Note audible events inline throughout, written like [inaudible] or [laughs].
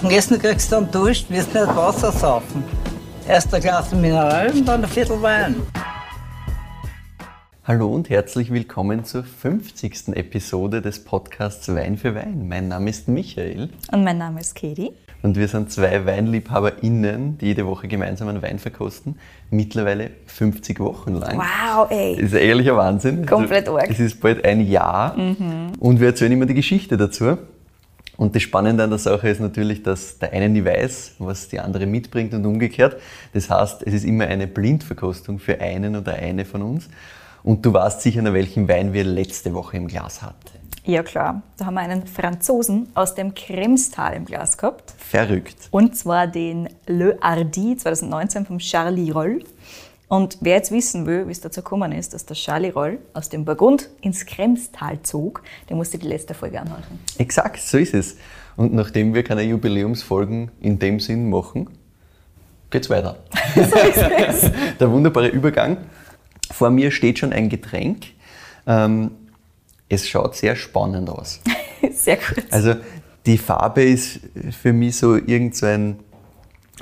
Am Essen kriegst du dann Dusch, wirst nicht Wasser saufen. Erst ein Glas Mineral und dann ein Viertel Wein. Hallo und herzlich willkommen zur 50. Episode des Podcasts Wein für Wein. Mein Name ist Michael. Und mein Name ist Katie. Und wir sind zwei WeinliebhaberInnen, die jede Woche gemeinsam einen Wein verkosten. Mittlerweile 50 Wochen lang. Wow, ey. Das ist ein ehrlicher Wahnsinn. Komplett arg. Es ist bald ein Jahr. Mhm. Und wir erzählen immer die Geschichte dazu. Und das Spannende an der Sache ist natürlich, dass der eine nie weiß, was die andere mitbringt und umgekehrt. Das heißt, es ist immer eine Blindverkostung für einen oder eine von uns. Und du weißt sicher, nach welchem Wein wir letzte Woche im Glas hatten. Ja, klar. Da haben wir einen Franzosen aus dem Kremstal im Glas gehabt. Verrückt. Und zwar den Le Hardy 2019 vom Charlie Roll. Und wer jetzt wissen will, wie es dazu gekommen ist, dass der Charlie Roll aus dem Burgund ins Kremstal zog, der musste die letzte Folge anhören. Exakt, so ist es. Und nachdem wir keine Jubiläumsfolgen in dem Sinn machen, geht's weiter. [laughs] so ist es. [laughs] Der wunderbare Übergang. Vor mir steht schon ein Getränk. Ähm, es schaut sehr spannend aus. [laughs] Sehr gut. Also die Farbe ist für mich so irgend so ein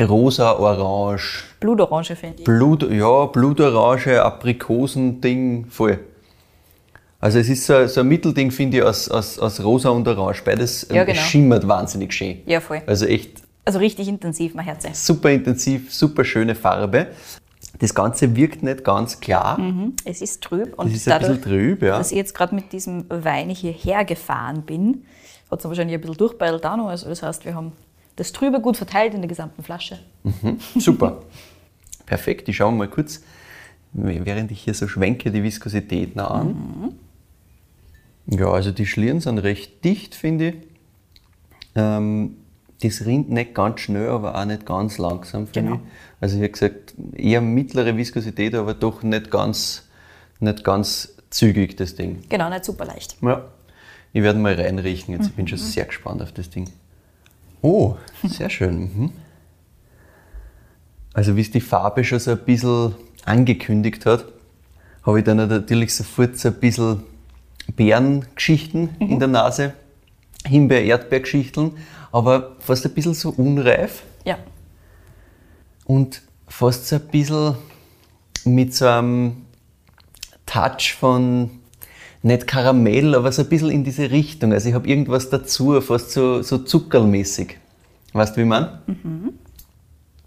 rosa-orange, Blutorange finde ich. Blut, ja, Blutorange, Aprikosen-Ding, voll. Also es ist so, so ein Mittelding, finde ich, aus, aus, aus rosa und orange. Beides ähm, Ja, genau. schimmert wahnsinnig schön. Ja, voll. Also echt Also richtig intensiv, mein Herz. super intensiv, super schöne Farbe. Das Ganze wirkt nicht ganz klar. Es ist trüb und Das ist ein bisschen trüb, ja. dass ich jetzt gerade mit diesem Wein hierher gefahren bin, hat es wahrscheinlich ein bisschen durchbeidelt auch noch. Also das heißt, wir haben das Trübe gut verteilt in der gesamten Flasche. Super. [laughs] Perfekt. Ich schaue mal kurz, während ich hier so schwenke, die Viskosität noch an. Ja, also die Schlieren sind recht dicht, finde ich. Ähm, das rinnt nicht ganz schnell, aber auch nicht ganz langsam, finde Genau. ich. Also ich habe gesagt, eher mittlere Viskosität, aber doch nicht ganz, nicht ganz zügig, das Ding. Genau, nicht super leicht. Ja. Ich werde mal reinriechen jetzt. Ich bin schon sehr gespannt auf das Ding. Oh, sehr schön. Mhm. Also wie es die Farbe schon so ein bisschen angekündigt hat, habe ich dann natürlich sofort so ein bisschen Beerengeschichten in der Nase. Himbeer-Erdbeergeschichten, aber fast ein bisschen so unreif Ja, und fast so ein bisschen mit so einem Touch von nicht Karamell, aber so ein bisschen in diese Richtung. Also ich habe irgendwas dazu, fast so, so zuckerlmäßig. Weißt du, wie man?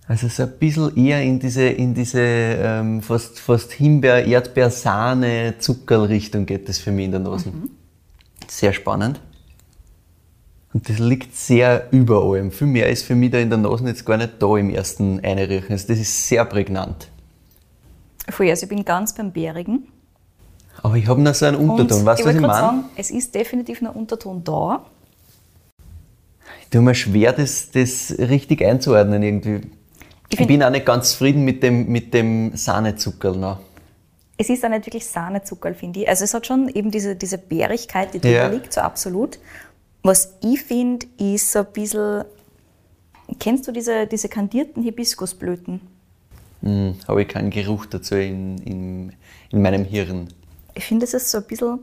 Also so ein bisschen eher in diese, in diese ähm, fast, fast Himbeer, Erdbeer, Sahne, Zuckerrichtung geht das für mich in der Nase. Sehr spannend. Und das liegt sehr über allem. Viel mehr ist für mich da in der Nase jetzt gar nicht da im ersten Einriechen. Also das ist sehr prägnant. voll. Also ich bin ganz beim Bärigen. Aber ich habe noch so einen Unterton. Und weißt du, was ich meine? sagen, es ist definitiv ein Unterton da. Ich tue mir schwer, das, das richtig einzuordnen irgendwie. Ich, find- bin auch nicht ganz zufrieden mit dem, mit dem Sahnezuckerl noch. Es ist auch nicht wirklich Sahnezuckerl, finde ich. Also es hat schon eben diese, diese Bärigkeit, die drüber Ja. liegt, so absolut. Was ich finde, ist so ein bisschen... Kennst du diese, diese kandierten Hibiskusblüten? Hm, habe ich keinen Geruch dazu in, in, in meinem Hirn. Ich finde, es ist so ein bisschen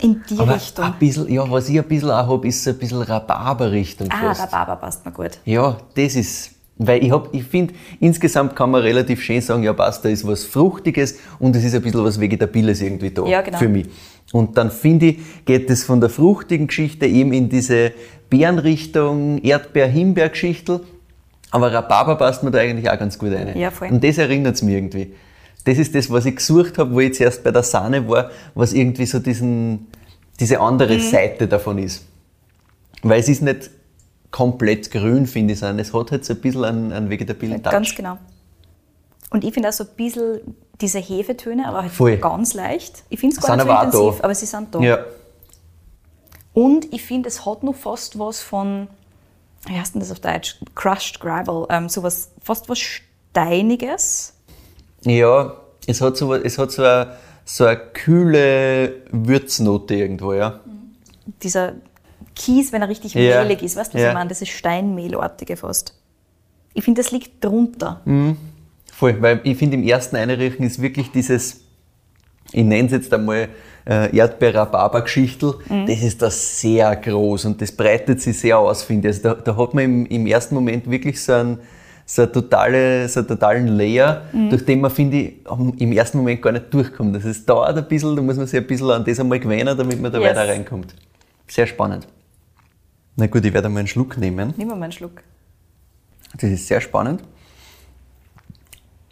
in die Aber Richtung. ein bisschen, ja, was ich ein bisschen auch habe, ist so ein bisschen Rhabarber-Richtung Ah, fast. Rhabarber passt mir gut. Ja, das ist, weil ich hab, ich finde, insgesamt kann man relativ schön sagen, ja passt, da ist was Fruchtiges und es ist ein bisschen was Vegetabiles irgendwie da Ja, genau. für mich. Und dann finde ich, geht es von der fruchtigen Geschichte eben in diese Beerenrichtung, Erdbeer-Himbeer-Geschichte, aber Rhabarber passt mir da eigentlich auch ganz gut rein. Ja, voll. Und das erinnert es mir irgendwie. Das ist das, was ich gesucht habe, wo ich zuerst bei der Sahne war, was irgendwie so diesen, diese andere Mhm. Seite davon ist. Weil es ist nicht komplett grün, finde ich, sondern es hat halt so ein bisschen einen, einen vegetabilen Touch. Ganz genau. Und ich finde auch so ein bisschen diese Hefetöne, aber halt Voll. ganz leicht. Ich finde es gar Sind nicht so intensiv, da. aber sie sind da. Ja, Und ich finde, es hat noch fast was von, wie heißt denn das auf Deutsch? Crushed Gravel. Ähm, sowas, fast was Steiniges. Ja es hat so, es hat so eine, so eine kühle Würznote irgendwo, ja. Dieser Kies, wenn er richtig Ja. mehlig ist. Weißt du, was Ja. ich meine? Das ist Steinmehlartige fast. Ich finde, das liegt drunter. Voll, weil ich finde, im ersten Einriechen ist wirklich dieses, ich nenne es jetzt einmal äh, Erdbeer-Rhabarber-Geschichtel, Mhm. das ist da sehr groß und das breitet sich sehr aus, finde ich. Also da, da hat man im, im ersten Moment wirklich so einen, so, eine totale, so einen totalen Layer, Mhm. durch den man, finde ich, im ersten Moment gar nicht durchkommt. Das ist, dauert ein bisschen, da muss man sich ein bisschen an das einmal gewöhnen, damit man da Yes. weiter reinkommt. Sehr spannend. Na gut, ich werde mal einen Schluck nehmen. Nimm mal einen Schluck. Das ist sehr spannend.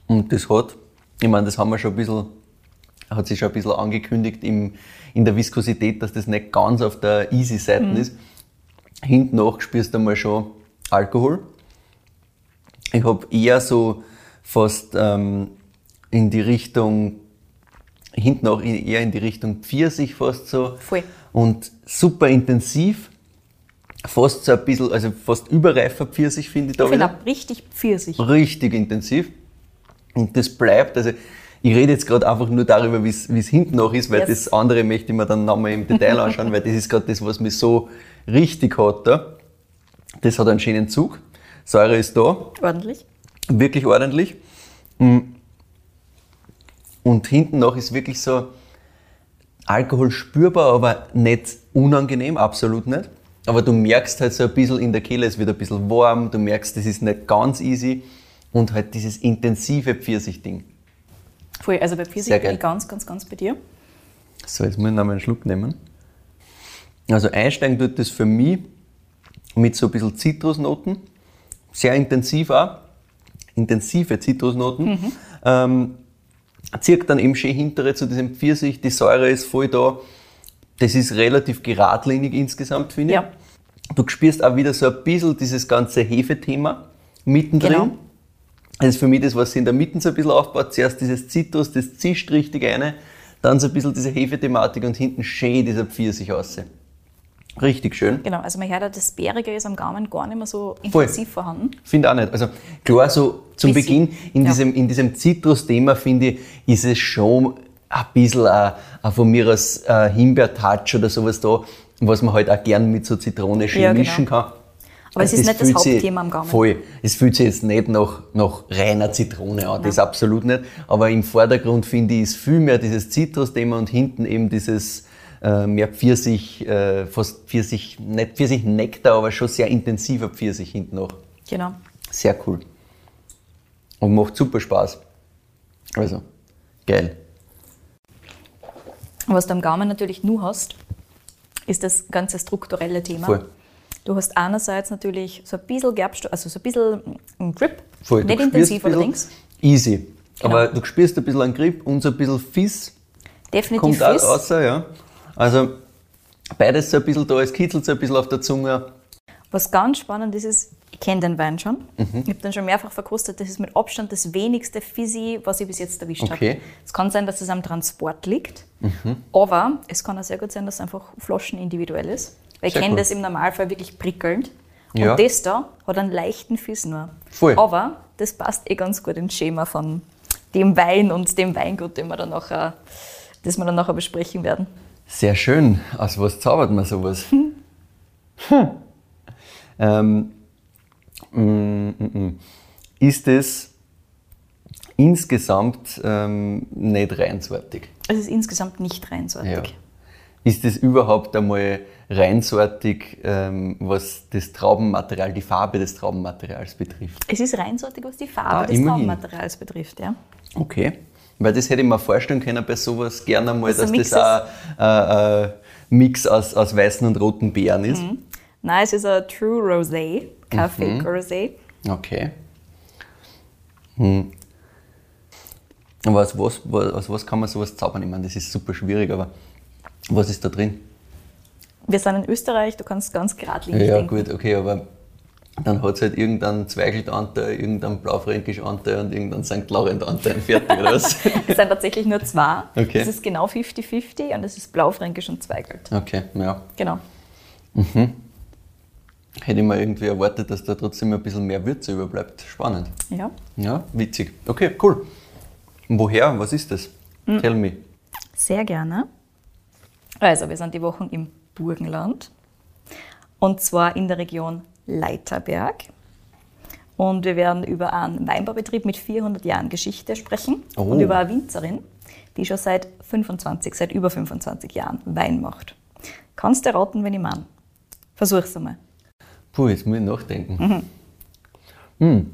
Und das hat, ich meine, das haben wir schon ein bisschen, hat sich schon ein bisschen angekündigt im, in der Viskosität, dass das nicht ganz auf der easy Seite ist. Hinten nach spürst du einmal schon Alkohol. Ich habe eher so fast ähm, in die Richtung, hinten auch eher in die Richtung Pfirsich fast so. Voll. Und super intensiv. Fast so ein bisschen, also fast überreifer Pfirsich finde ich da Ich finde auch richtig Pfirsich. richtig intensiv. Und das bleibt, also ich rede jetzt gerade einfach nur darüber, wie es wie es hinten noch ist, weil Yes. das andere möchte ich mir dann nochmal im Detail [laughs] anschauen, weil das ist gerade das, was mich so richtig hat da. Das hat einen schönen Zug. Säure ist da, Ordentlich. wirklich ordentlich. Mm. Und hinten noch ist wirklich so Alkohol spürbar, aber nicht unangenehm, absolut nicht. Aber du merkst halt so ein bisschen in der Kehle, es wird ein bisschen warm, du merkst, das ist nicht ganz easy und halt dieses intensive Pfirsich-Ding. Voll. Also bei Pfirsich bin ich ganz, ganz, ganz bei dir. So, jetzt muss ich noch mal einen Schluck nehmen. Also einsteigen tut das für mich mit so ein bisschen Zitrusnoten. Sehr intensiv auch. Intensive Zitrusnoten. Ähm, zirkt dann eben schön hintere zu diesem Pfirsich. Die Säure ist voll da. Das ist relativ geradlinig insgesamt, finde ich. Ja. Du spürst auch wieder so ein bisschen dieses ganze Hefethema mittendrin. Genau. Das ist für mich das, was sich in der Mitte so ein bisschen aufbaut. Zuerst dieses Zitrus, das zischt richtig eine, dann so ein bisschen diese Hefethematik und hinten schön dieser Pfirsich raus. Richtig schön. Genau. Also man hört auch, das Bärige ist am Gaumen gar nicht mehr so Voll. intensiv vorhanden. Finde auch nicht. Also klar, so zum Bisschen. Beginn in Ja. diesem, in diesem Zitrus-Thema, finde ich, ist es schon ein bisschen ein, ein von mir aus ein Himbeer-Touch oder sowas da, was man halt auch gern mit so Zitrone schön Ja, genau. mischen kann. Aber es ist nicht das fühlt sich- Hauptthema am Gaumen. Voll. Es fühlt sich jetzt nicht nach, nach reiner Zitrone an, das absolut nicht. Aber im Vordergrund finde ich, ist viel mehr dieses Zitrus-Thema und hinten eben dieses äh, mehr Pfirsich, äh, fast Pfirsich, nicht Pfirsich-Nektar, aber schon sehr intensiver Pfirsich hinten noch. Genau. Sehr cool. Und macht super Spaß. Also, geil. Was du am Gaumen natürlich nur hast, ist das ganze strukturelle Thema. Voll. Du hast einerseits natürlich so ein bisschen Gerbstoff, also so ein bisschen ein Grip. Voll. Nicht intensiv allerdings. Easy. Genau. Aber du spürst ein bisschen einen Grip und so ein bisschen Fiss Definitiv kommt auch Fiss. raus, ja. Also, beides so ein bisschen da, es kitzelt so ein bisschen auf der Zunge. Was ganz spannend ist, ist, ich kenne den Wein schon. Mhm. Ich habe den schon mehrfach verkostet. Das ist mit Abstand das wenigste Fizzy, was ich bis jetzt erwischt Okay. Mhm. habe. Es kann sein, dass es am Transport liegt, aber es kann auch sehr gut sein, dass es einfach Flaschen individuell ist. Weil ich kenne cool. das im Normalfall wirklich prickelnd. Und Ja. das da hat einen leichten Fiss nur. Voll. Aber das passt eh ganz gut ins Schema von dem Wein und dem Weingut, den wir dann nachher, das wir dann nachher besprechen werden. Sehr schön. Aus was zaubert man sowas? Hm. Ähm, mm, mm, mm. Ist es insgesamt ähm, nicht reinsortig? Es ist insgesamt nicht reinsortig. Ja. Ist es überhaupt einmal reinsortig, ähm, was das Traubenmaterial, die Farbe des Traubenmaterials betrifft? Es ist reinsortig, was die Farbe Ah, des immerhin. Traubenmaterials betrifft. Ja. Okay. Weil das hätte ich mir vorstellen können bei sowas gerne mal, Dass dass ein das Mix auch ein äh, Mix aus, aus weißen und roten Beeren ist. Nein, es ist ein True Rosé, Fake Mhm. Rosé. Okay. Hm. Aber aus was, was- aus was kann man sowas zaubern? Ich meine, das ist super schwierig, aber was ist da drin? Wir sind in Österreich, du kannst ganz geradlinig Ja, denken. gut, okay, aber dann hat es halt irgendeinen Zweigelt-Anteil, irgendeinen Blaufränkisch-Anteil und irgendeinen St. Laurent-Anteil fertig, oder was? [laughs] Es sind tatsächlich nur zwei. Okay. Es ist genau 50-50 und es ist Blaufränkisch und Zweigelt. Okay, ja. Genau. Hätte ich mal irgendwie erwartet, dass da trotzdem ein bisschen mehr Würze überbleibt. Spannend. Ja. Ja, witzig. Okay, cool. Und woher? Was ist das? Hm. Tell me. Sehr gerne. Also, wir sind die Wochen im Burgenland und zwar in der Region Leiterberg. Und wir werden über einen Weinbaubetrieb mit 400 Jahren Geschichte sprechen Oh. und über eine Winzerin, die schon seit 25, seit über 25 Jahren Wein macht. Kannst du raten, wenn ich meine? Versuch's einmal. Puh, jetzt muss ich nachdenken. Hm.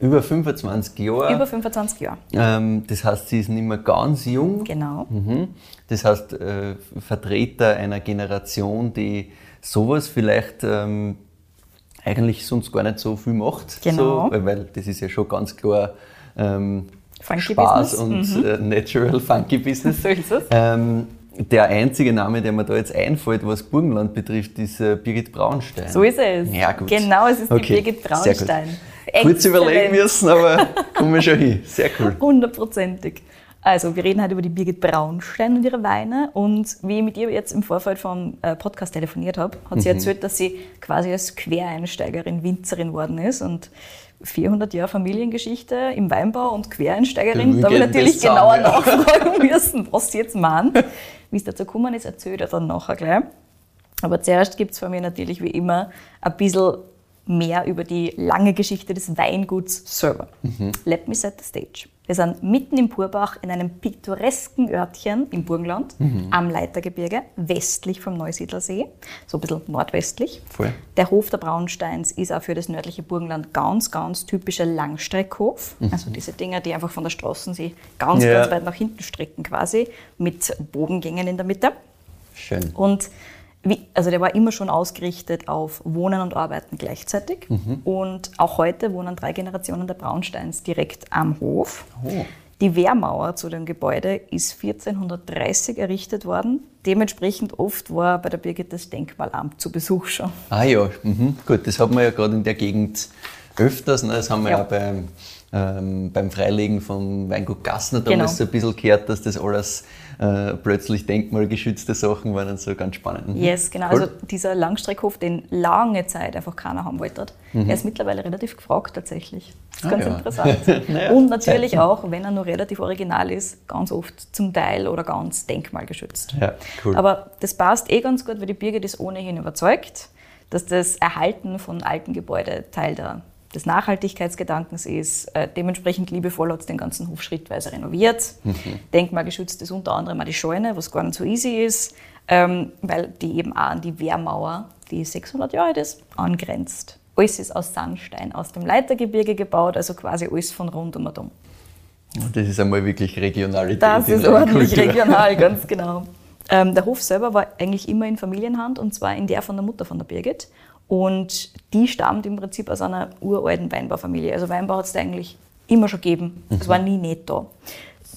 Über 25 Jahre. Über 25 Jahre. Ähm, das heißt, sie ist nicht mehr ganz jung. Genau. Mhm. Das heißt, äh, Vertreter einer Generation, die sowas vielleicht ähm, eigentlich sonst gar nicht so viel macht. Genau. So, weil, weil das ist ja schon ganz klar ähm, Funky Spaß Business. und äh, Natural Funky Business. [laughs] So ist es. Ähm, der einzige Name, der mir da jetzt einfällt, was Burgenland betrifft, ist äh, Birgit Braunstein. So ist es. Ja, gut. Genau, es ist Okay, die Birgit. Braunstein. Kurz überlegen müssen, aber [laughs] kommen wir schon hin. Sehr cool. Hundertprozentig. Also, wir reden heute über die Birgit Braunstein und ihre Weine. Und wie ich mit ihr jetzt im Vorfeld vom äh, Podcast telefoniert habe, hat Mhm. sie erzählt, dass sie quasi als Quereinsteigerin Winzerin worden ist. Und 400 Jahre Familiengeschichte im Weinbau und Quereinsteigerin. Da habe ich natürlich genauer ja. nachfragen [laughs] müssen, was sie jetzt meint. Wie es dazu gekommen ist, erzählt er dann nachher gleich. Aber zuerst gibt es von mir natürlich wie immer ein bisschen mehr über die lange Geschichte des Weinguts selber. Let me set the stage. Wir sind mitten im Purbach in einem pittoresken Örtchen im Burgenland am Leitergebirge, westlich vom Neusiedlersee, so ein bisschen nordwestlich. Voll. Der Hof der Braunsteins ist auch für das nördliche Burgenland ganz, ganz typischer Langstreckhof. Also diese Dinger, die einfach von der Straßensee ganz, Ja. ganz weit nach hinten strecken quasi, mit Bodengängen in der Mitte. Schön. Und wie, also der war immer schon ausgerichtet auf Wohnen und Arbeiten gleichzeitig. Und auch heute wohnen drei Generationen der Braunsteins direkt am Hof. Oh. Die Wehrmauer zu dem Gebäude ist 1430 errichtet worden. Dementsprechend oft war bei der Birgit das Denkmalamt zu Besuch schon. Ah ja, mhm. gut, das hat man ja gerade in der Gegend öfters. Ne? Das haben wir ja, Ja. beim, ähm, beim Freilegen vom Weingut Gassner Genau. damals so ein bisschen gehört, dass das alles äh, plötzlich denkmalgeschützte Sachen waren und so ganz spannend. Mhm. Yes, genau. Cool. Also dieser Langstreckhof, den lange Zeit einfach keiner haben wollte. Er ist mittlerweile relativ gefragt tatsächlich. Das ist Mhm. Ah, ganz ja. interessant. [laughs] Naja, Und natürlich Zeiten. auch, wenn er nur relativ original ist, ganz oft zum Teil oder ganz denkmalgeschützt. Ja, cool. Aber das passt eh ganz gut, weil die Birgit ist ohnehin überzeugt, dass das Erhalten von alten Gebäuden Teil der, des Nachhaltigkeitsgedankens ist. Äh, dementsprechend liebevoll hat sie den ganzen Hof schrittweise renoviert. Mhm. Denkmalgeschützt ist unter anderem auch die Scheune, was gar nicht so easy ist, ähm, weil die eben auch an die Wehrmauer, die 600 Jahre alt ist, angrenzt. Alles ist aus Sandstein, aus dem Leitergebirge gebaut, also quasi alles von rund um und um. Das ist einmal wirklich Regionalität. Das ist ordentlich Kultur. regional, [laughs] ganz genau. Ähm, der Hof selber war eigentlich immer in Familienhand und zwar in der von der Mutter von der Birgit. Und die stammt im Prinzip aus einer uralten Weinbaufamilie. Also Weinbau hat es da eigentlich immer schon gegeben. Es war nie nicht da.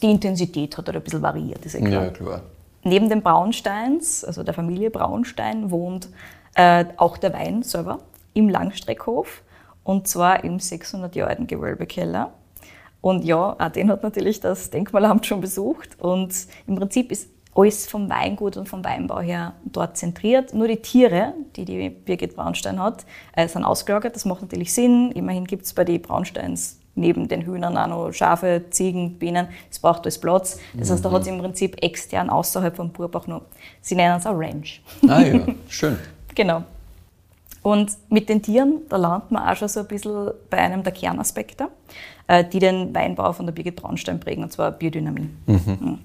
Die Intensität hat halt ein bisschen variiert, ist eh klar. Ja, klar. Neben den Braunsteins, also der Familie Braunstein, wohnt äh, auch der Wein selber im Langstreckhof und zwar im 600 Jahre alten Gewölbekeller. Und ja, auch den hat natürlich das Denkmalamt schon besucht und im Prinzip ist alles vom Weingut und vom Weinbau her dort zentriert. Nur die Tiere, die die Birgit Braunstein hat, äh, sind ausgelagert. Das macht natürlich Sinn. Immerhin gibt es bei den Braunsteins neben den Hühnern auch noch Schafe, Ziegen, Bienen. Es braucht alles Platz. Das heißt, da hat sie im Prinzip extern außerhalb vom Burbach noch, sie nennen es auch Ranch. Ah ja, [laughs] schön. Genau. Und mit den Tieren, da landet man auch schon so ein bisschen bei einem der Kernaspekte, die den Weinbau von der Birgit Braunstein prägen, und zwar Biodynamie. Mhm.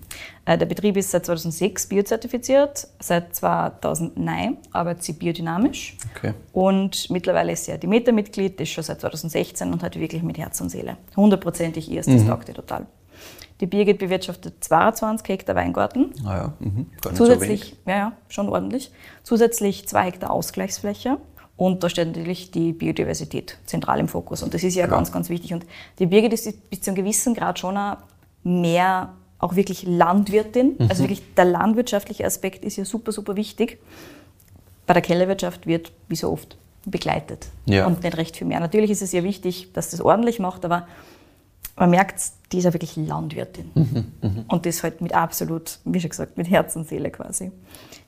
Äh, Der Betrieb ist seit 2006 biozertifiziert, seit 2009 arbeitet sie biodynamisch Okay. und mittlerweile ist sie ja Demeter-Mitglied, ist schon seit 2016 und hat wirklich mit Herz und Seele. Hundertprozentig ihr, das taugt ihr total. Die Birgit bewirtschaftet 22 Hektar Weingarten, Ah ja, mhm. nicht so. Zusätzlich, ja, ja, schon ordentlich. Zusätzlich zwei Hektar Ausgleichsfläche. Und da steht natürlich die Biodiversität zentral im Fokus. Und das ist ja ganz, ganz wichtig. Und die Birgit ist bis zu einem gewissen Grad schon auch mehr auch wirklich Landwirtin. Mhm. Also wirklich der landwirtschaftliche Aspekt ist ja super, super wichtig. Bei der Kellerwirtschaft wird, wie so oft, begleitet. Ja. Und nicht recht viel mehr. Natürlich ist es ja wichtig, dass das ordentlich macht, aber man merkt, die ist ja wirklich Landwirtin. Und das halt mit absolut, wie schon gesagt, mit Herz und Seele quasi.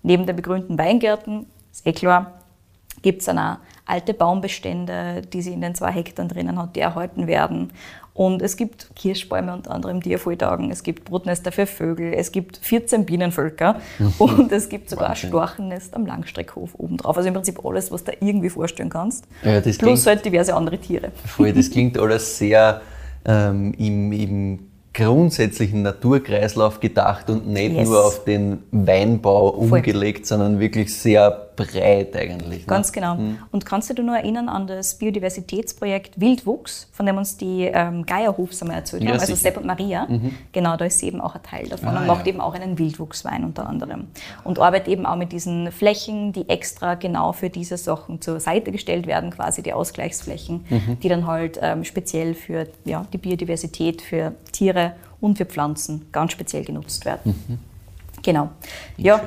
Neben den begrünten Weingärten, ist eh klar, gibt es auch alte Baumbestände, die sie in den zwei Hektar drinnen hat, die erhalten werden. Und es gibt Kirschbäume unter anderem, die ervolltagen. Es gibt Brutnester für Vögel. Es gibt 14 Bienenvölker. [laughs] Und es gibt sogar ein Storchennest am Langstreckhof obendrauf. Also im Prinzip alles, was du irgendwie vorstellen kannst. Ja, Plus klingt- halt diverse andere Tiere. Voll, das [laughs] klingt alles sehr ähm, im, im grundsätzlichen Naturkreislauf gedacht und nicht Yes. nur auf den Weinbau umgelegt, sondern wirklich sehr breit eigentlich. Ne? Ganz genau. Und kannst du dich nur erinnern an das Biodiversitätsprojekt Wildwuchs, von dem uns die ähm, Geierhofs einmal erzählt Ja, haben, also. Sepp und Maria? Genau, da ist sie eben auch ein Teil davon Ah, und macht ja. eben auch einen Wildwuchswein unter anderem. Und arbeitet eben auch mit diesen Flächen, die extra genau für diese Sachen zur Seite gestellt werden, quasi die Ausgleichsflächen, Mhm. die dann halt ähm, speziell für ja, die Biodiversität, für Tiere und für Pflanzen ganz speziell genutzt werden. Genau. Ja,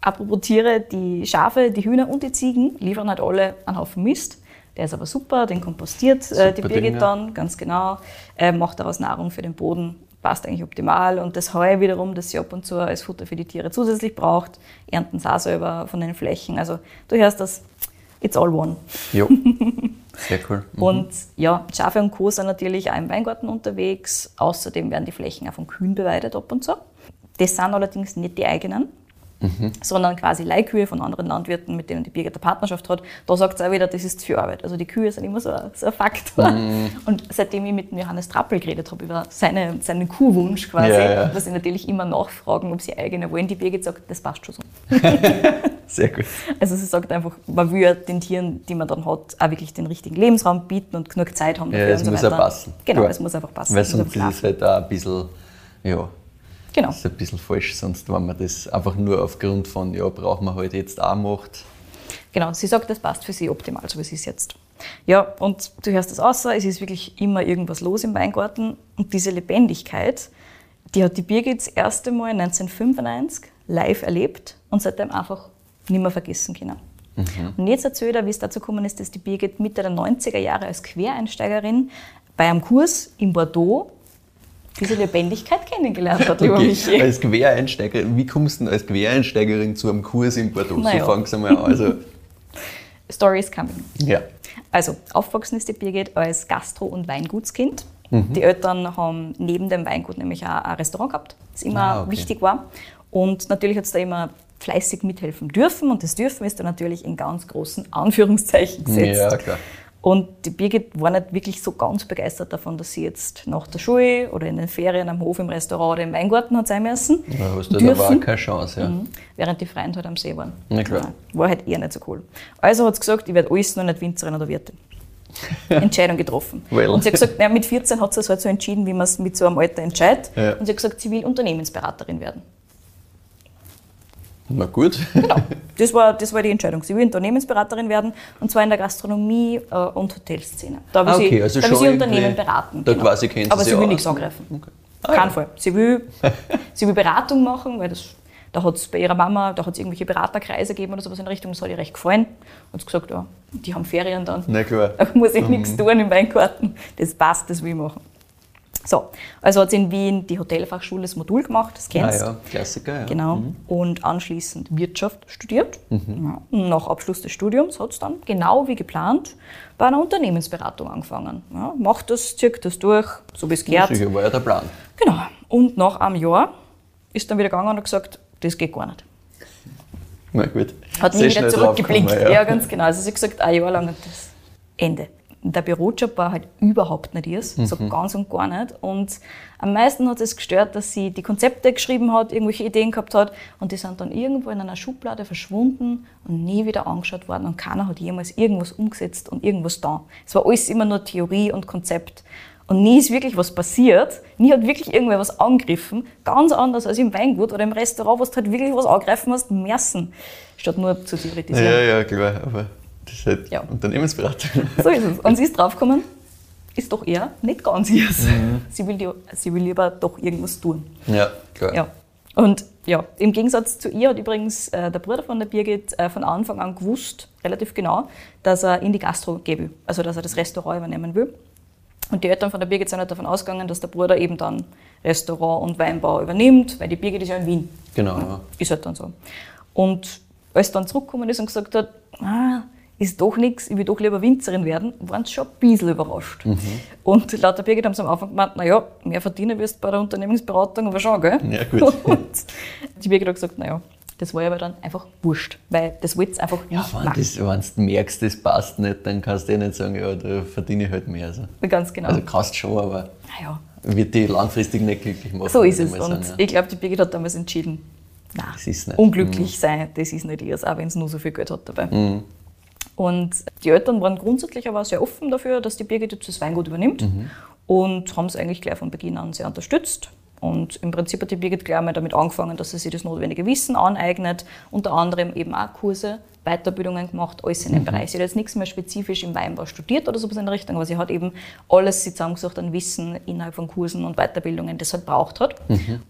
apropos Tiere, die Schafe, die Hühner und die Ziegen liefern halt alle einen Haufen Mist. Der ist aber super, den kompostiert äh, die Super Birgit Ding, ja. dann, ganz genau. Äh, macht daraus Nahrung für den Boden, passt eigentlich optimal. Und das Heu wiederum, das sie ab und zu als Futter für die Tiere zusätzlich braucht, ernten sie auch selber von den Flächen. Also du hörst das, it's all one. Jo. [laughs] Sehr cool. Mhm. Und ja, Schafe und Co. sind natürlich auch im Weingarten unterwegs. Außerdem werden die Flächen auch von Kühen beweidet ab und zu. Das sind allerdings nicht die eigenen, sondern quasi Leihkühe von anderen Landwirten, mit denen die Birgit eine Partnerschaft hat. Da sagt sie auch wieder, das ist viel Arbeit. Also die Kühe sind immer so ein, so ein Faktor. Und seitdem ich mit Johannes Trappel geredet habe über seine, seinen Kuhwunsch quasi, Ja, ja. muss ich natürlich immer nachfragen, ob sie eigene wollen. Die Birgit sagt, das passt schon so. [laughs] Sehr gut. Also sie sagt einfach, man will ja den Tieren, die man dann hat, auch wirklich den richtigen Lebensraum bieten und genug Zeit haben Ja, dafür es und so muss weiter. auch passen. Genau, Klar. es muss einfach passen. Weil sonst ist es halt auch ein bisschen, ja, Genau. ist ein bisschen falsch, sonst wenn man das einfach nur aufgrund von, ja, brauchen wir halt jetzt auch macht. Genau, sie sagt, das passt für sie optimal, so wie sie es jetzt. Ja, und du hörst das außer, es ist wirklich immer irgendwas los im Weingarten. Und diese Lebendigkeit, die hat die Birgit das erste Mal 1995 live erlebt und seitdem einfach nicht mehr vergessen können. Und jetzt erzählt er, wie es dazu gekommen ist, dass die Birgit Mitte der 90er Jahre als Quereinsteigerin bei einem Kurs in Bordeaux diese Lebendigkeit kennengelernt hat, lieber Okay, Michi. [laughs] als Quereinsteigerin, wie kommst du denn als Quereinsteigerin zu einem Kurs in Bordeaux? Naja. So fangst du mal an. Also, [laughs] Story is coming. ja. Also, aufgewachsen ist die Birgit als Gastro- und Weingutskind. Mhm. Die Eltern haben neben dem Weingut nämlich auch ein Restaurant gehabt, das immer Ah, okay. wichtig war. Und natürlich hat es da immer fleißig mithelfen dürfen. Und das Dürfen ist da natürlich in ganz großen Anführungszeichen gesetzt. Ja, klar. Und die Birgit war nicht wirklich so ganz begeistert davon, dass sie jetzt nach der Schule oder in den Ferien am Hof, im Restaurant oder im Weingarten hat sein müssen. Da Dürfen. auch keine Chance. Ja. Mhm. Während die Freunde halt am See waren. Na klar. War halt eher nicht so cool. Also hat sie gesagt, ich werde alles nur nicht Winzerin oder Wirtin. [laughs] Entscheidung getroffen. Well. Und sie hat gesagt, naja, mit 14 hat sie es halt so entschieden, wie man es mit so einem Alter entscheidet. Ja. Und sie hat gesagt, sie will Unternehmensberaterin werden. Na gut. Genau. Das war, das war die Entscheidung. Sie will Unternehmensberaterin werden und zwar in der Gastronomie äh, und Hotelszene. Da will Ah, sie, okay, also da will sie Unternehmen beraten. da quasi kennt sie Aber sich sie will nichts angreifen. Okay. Kein Fall. Sie will, sie will Beratung machen, weil das, da hat es bei ihrer Mama, da hat es irgendwelche Beraterkreise gegeben oder sowas in der Richtung, das hat ihr recht gefallen. Hat sie gesagt, ja, die haben Ferien dann. Na klar. Da muss ich Mhm. nichts tun im Weingarten. Das passt, das will ich machen. So, also hat sie in Wien die Hotelfachschule das Modul gemacht, das Ah, kennst ja, Klassiker, ja. Genau. Und anschließend Wirtschaft studiert. Ja. Und nach Abschluss des Studiums hat es dann genau wie geplant bei einer Unternehmensberatung angefangen. Ja, macht das, zieht das durch, so wie es Ja, gehört. sicher war ja der Plan. Genau. Und nach einem Jahr ist dann wieder gegangen und hat gesagt, das geht gar nicht. Na gut. Hat mich wieder zurückgeblinkt. draufgekommen, Ja. ganz genau. Also sie hat gesagt, ein Jahr lang und das Ende. Der Bürojob war halt überhaupt nicht ihrs, so ganz und gar nicht. Und am meisten hat es gestört, dass sie die Konzepte geschrieben hat, irgendwelche Ideen gehabt hat und die sind dann irgendwo in einer Schublade verschwunden und nie wieder angeschaut worden und keiner hat jemals irgendwas umgesetzt und irgendwas da. Es war alles immer nur Theorie und Konzept. Und nie ist wirklich was passiert, nie hat wirklich irgendwer was angegriffen. Ganz anders als im Weingut oder im Restaurant, wo du halt wirklich was angreifen musst, messen, statt nur zu theoretisieren. Ja, ja, klar. Aber das ist halt Ja. Unternehmensberatung. So ist es. Und [laughs] sie ist draufgekommen, ist doch eher nicht ganz ihrs. Sie, will die, sie will lieber doch irgendwas tun. Ja, klar. Ja. Und ja, im Gegensatz zu ihr hat übrigens äh, der Bruder von der Birgit äh, von Anfang an gewusst, relativ genau, dass er in die Gastro gehen will, also dass er das Restaurant übernehmen will. Und die Eltern von der Birgit sind halt davon ausgegangen, dass der Bruder eben dann Restaurant und Weinbau übernimmt, weil die Birgit ist ja in Wien. Genau, ja. Ist halt dann so. Und als dann zurückgekommen ist und gesagt hat, ah, ist doch nichts, ich will doch lieber Winzerin werden, waren sie schon ein bisschen überrascht. Mhm. Und laut der Birgit haben sie am Anfang gemeint, naja, mehr verdienen wirst du bei der Unternehmensberatung aber schon, gell? Ja, gut. [laughs] Und die Birgit hat gesagt, naja, das war ihr aber dann einfach wurscht, weil das wollte sie einfach Ja, nicht wenn, machen. das, wenn du merkst, das passt nicht, dann kannst du eh nicht sagen, ja, da verdiene ich halt mehr. Also, Ganz genau. also kannst schon, aber naja, wird die langfristig nicht glücklich machen. So ist es. Und sagen, ja. ich glaube, die Birgit hat damals entschieden, nein, nicht. Mhm. unglücklich sein, das ist nicht ihrs, auch wenn es nur so viel Geld hat dabei. Mhm. Und die Eltern waren grundsätzlich aber sehr offen dafür, dass die Birgit jetzt das Weingut übernimmt Mhm. und haben es eigentlich gleich von Beginn an sehr unterstützt. Und im Prinzip hat die Birgit gleich mal damit angefangen, dass sie sich das notwendige Wissen aneignet, unter anderem eben auch Kurse, Weiterbildungen gemacht, alles in dem Bereich. Sie hat jetzt nichts mehr spezifisch im Weinbau studiert oder sowas in der Richtung, aber sie hat eben alles zusammengesucht an Wissen innerhalb von Kursen und Weiterbildungen, das sie halt braucht hat.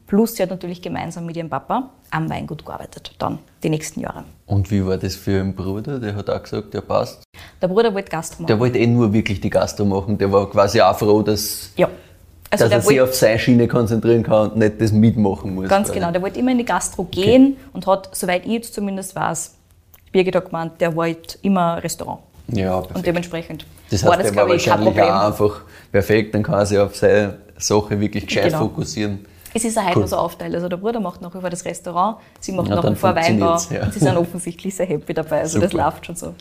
Plus sie hat natürlich gemeinsam mit ihrem Papa am Weingut gearbeitet, dann die nächsten Jahre. Und wie war das für ihren Bruder? Der hat auch gesagt, der passt. Der Bruder wollte Gastro machen. Der wollte eh nur wirklich die Gastro machen. Der war quasi auch froh, dass, ja. Also dass er sich auf seine Schiene konzentrieren kann und nicht das mitmachen muss. Ganz genau, der wollte immer in die Gastro gehen und hat, soweit ich jetzt zumindest weiß, Birgit hat gemeint, der wollte immer Restaurant. Ja, Und perfekt. dementsprechend Das war heißt, das, war glaube ich, kein Problem. auch einfach perfekt, dann kann er sich auf seine Sache wirklich gescheit Genau. fokussieren. Es ist heute Cool. noch so aufteilt. Also der Bruder macht nach wie vor das Restaurant, sie macht Ja, nach wie vor Weinbau ja. und sie sind [laughs] offensichtlich sehr happy dabei. Also das Super. läuft schon so.